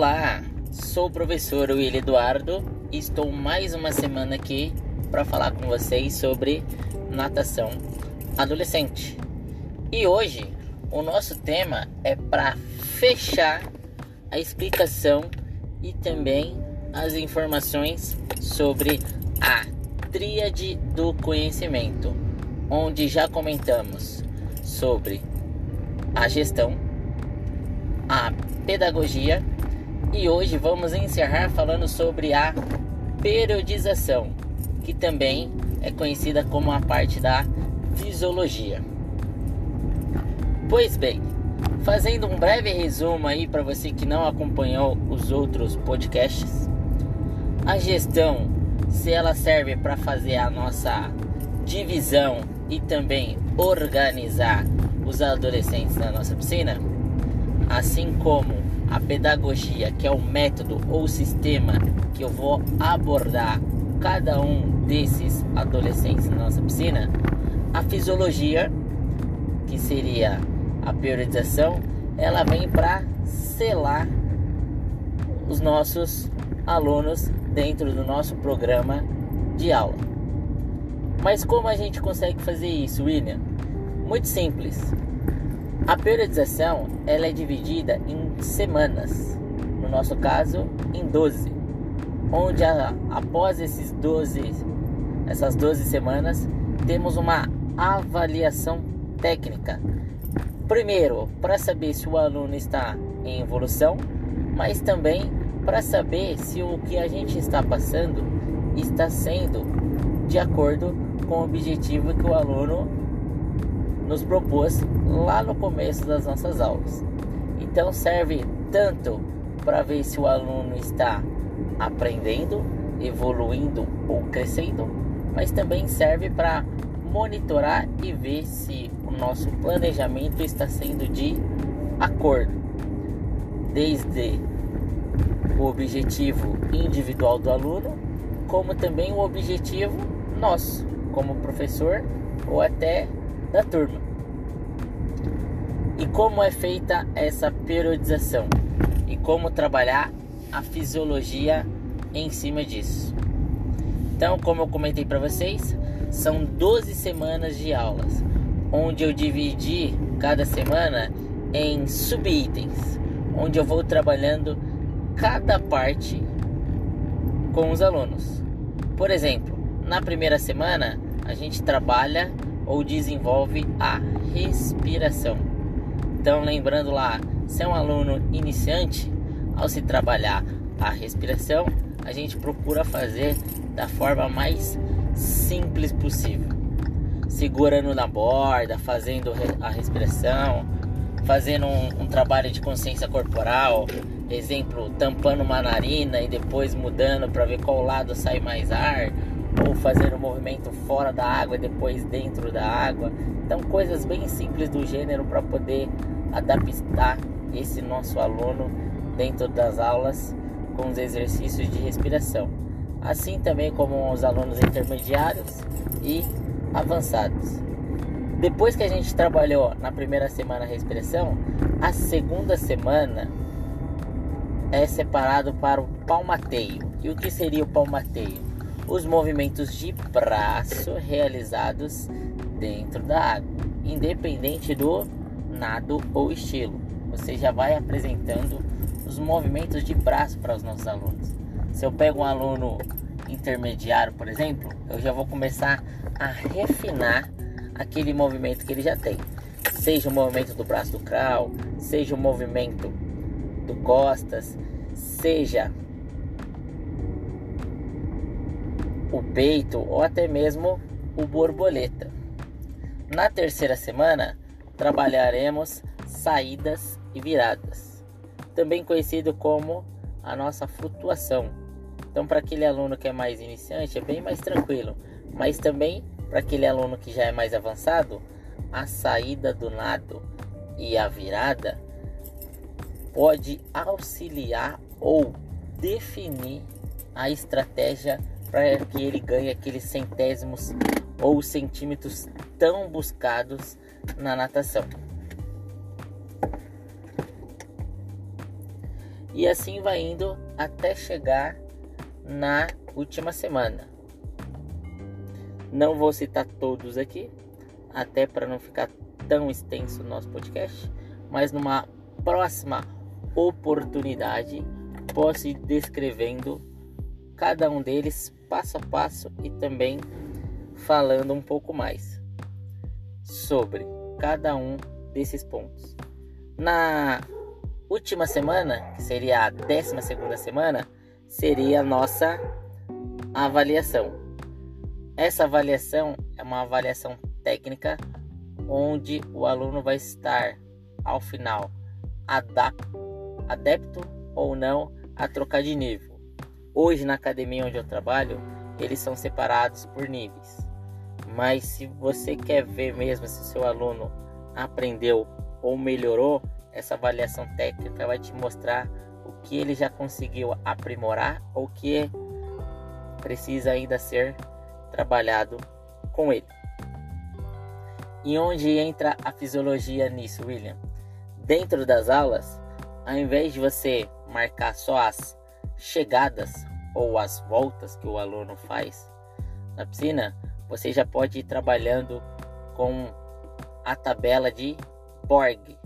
Olá, sou o professor Will Eduardo e estou mais uma semana aqui para falar com vocês sobre natação adolescente. E hoje o nosso tema é para fechar a explicação e também as informações sobre a tríade do conhecimento, onde já comentamos sobre a gestão, a pedagogia e hoje vamos encerrar falando sobre a periodização, que também é conhecida como a parte da fisiologia. Pois bem, fazendo um breve resumo aí para você que não acompanhou os outros podcasts, a gestão, se ela serve para fazer a nossa divisão e também organizar os adolescentes na nossa piscina, assim como a pedagogia, que é o método ou sistema que eu vou abordar cada um desses adolescentes na nossa piscina, a fisiologia, que seria a priorização, ela vem para selar os nossos alunos dentro do nosso programa de aula. Mas como a gente consegue fazer isso, William? Muito simples. A periodização ela é dividida em semanas, no nosso caso em 12, onde a, após esses 12, essas 12 semanas temos uma avaliação técnica. Primeiro, para saber se o aluno está em evolução, mas também para saber se o que a gente está passando está sendo de acordo com o objetivo que o aluno nos propôs lá no começo das nossas aulas. Então serve tanto para ver se o aluno está aprendendo, evoluindo ou crescendo, mas também serve para monitorar e ver se o nosso planejamento está sendo de acordo, desde o objetivo individual do aluno, como também o objetivo nosso, como professor ou até da turma. E como é feita essa periodização e como trabalhar a fisiologia em cima disso. Então, como eu comentei para vocês, são 12 semanas de aulas, onde eu dividi cada semana em subitens, onde eu vou trabalhando cada parte com os alunos. Por exemplo, na primeira semana a gente trabalha ou desenvolve a respiração. Então, lembrando lá, se é um aluno iniciante, ao se trabalhar a respiração, a gente procura fazer da forma mais simples possível. Segurando na borda, fazendo a respiração, fazendo um, um trabalho de consciência corporal, exemplo, tampando uma narina e depois mudando para ver qual lado sai mais ar, ou fazer um movimento fora da água e depois dentro da água. Então, coisas bem simples do gênero para poder adaptar esse nosso aluno dentro das aulas com os exercícios de respiração. Assim também como os alunos intermediários e avançados. Depois que a gente trabalhou na primeira semana a respiração, a segunda semana é separado para o palmateio. E o que seria o palmateio? Os movimentos de braço realizados dentro da água, independente do nado ou estilo. Você já vai apresentando os movimentos de braço para os nossos alunos. Se eu pego um aluno intermediário, por exemplo, eu já vou começar a refinar aquele movimento que ele já tem. Seja o movimento do braço do crawl, seja o movimento do costas, seja o peito ou até mesmo o borboleta. Na terceira semana, trabalharemos saídas e viradas, também conhecido como a nossa flutuação. Então, para aquele aluno que é mais iniciante, é bem mais tranquilo, mas também para aquele aluno que já é mais avançado, a saída do nado e a virada pode auxiliar ou definir a estratégia para que ele ganhe aqueles centésimos ou centímetros tão buscados na natação. E assim vai indo até chegar na última semana. Não vou citar todos aqui, até para não ficar tão extenso o nosso podcast, mas numa próxima oportunidade posso ir descrevendo cada um deles passo a passo e também falando um pouco mais sobre cada um desses pontos. Na última semana, que seria a 12 segunda semana, seria a nossa avaliação. Essa avaliação é uma avaliação técnica onde o aluno vai estar ao final adepto ou não a trocar de nível. Hoje na academia onde eu trabalho, eles são separados por níveis. Mas se você quer ver mesmo se seu aluno aprendeu ou melhorou, essa avaliação técnica vai te mostrar o que ele já conseguiu aprimorar ou que precisa ainda ser trabalhado com ele. E onde entra a fisiologia nisso, William? Dentro das aulas, ao invés de você marcar só as chegadas ou as voltas que o aluno faz na piscina, você já pode ir trabalhando com a tabela de Borg,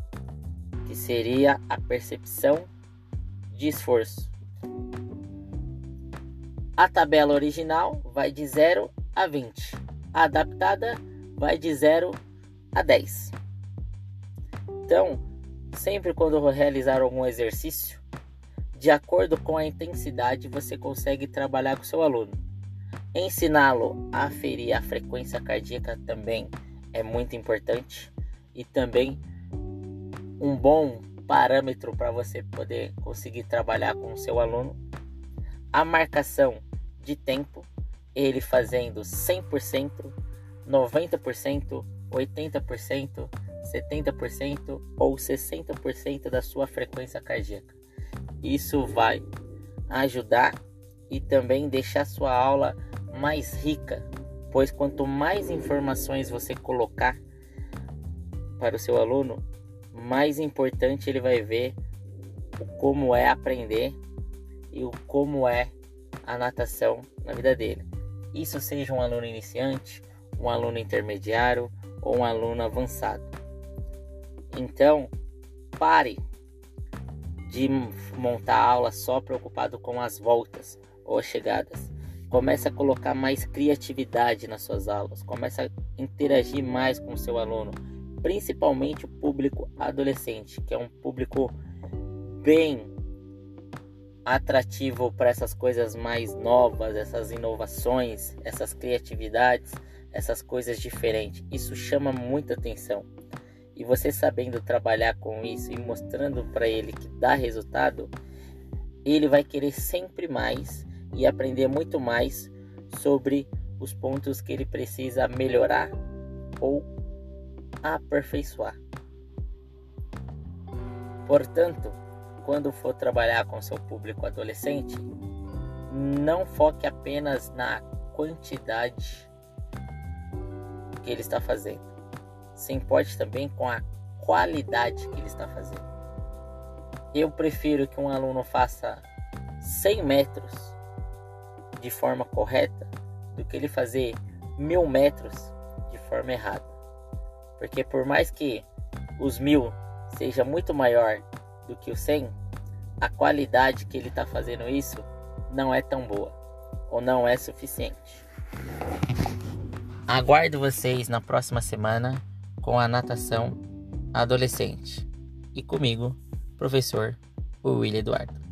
que seria a percepção de esforço. A tabela original vai de 0 a 20. A adaptada vai de 0 a 10. Então, sempre quando realizar algum exercício, de acordo com a intensidade, você consegue trabalhar com seu aluno. Ensiná-lo a aferir a frequência cardíaca também é muito importante e também um bom parâmetro para você poder conseguir trabalhar com o seu aluno. A marcação de tempo, ele fazendo 100%, 90%, 80%, 70% ou 60% da sua frequência cardíaca. Isso vai ajudar e também deixar sua aula mais rica, pois quanto mais informações você colocar para o seu aluno, mais importante ele vai ver o como é aprender e o como é a natação na vida dele. Isso seja um aluno iniciante, um aluno intermediário ou um aluno avançado. Então, pare de montar aula só preocupado com as voltas ou as chegadas. Comece a colocar mais criatividade nas suas aulas, comece a interagir mais com o seu aluno, principalmente o público adolescente, que é um público bem atrativo para essas coisas mais novas, essas inovações, essas criatividades, essas coisas diferentes. Isso chama muita atenção. E você sabendo trabalhar com isso e mostrando para ele que dá resultado, ele vai querer sempre mais e aprender muito mais sobre os pontos que ele precisa melhorar ou aperfeiçoar. Portanto, quando for trabalhar com seu público adolescente, não foque apenas na quantidade que ele está fazendo se importe também com a qualidade que ele está fazendo. Eu prefiro que um aluno faça 100 metros de forma correta do que ele fazer mil metros de forma errada. Porque por mais que os mil seja muito maior do que o 100, a qualidade que ele está fazendo isso não é tão boa ou não é suficiente. Aguardo vocês na próxima semana com a natação adolescente. E comigo, professor William Eduardo.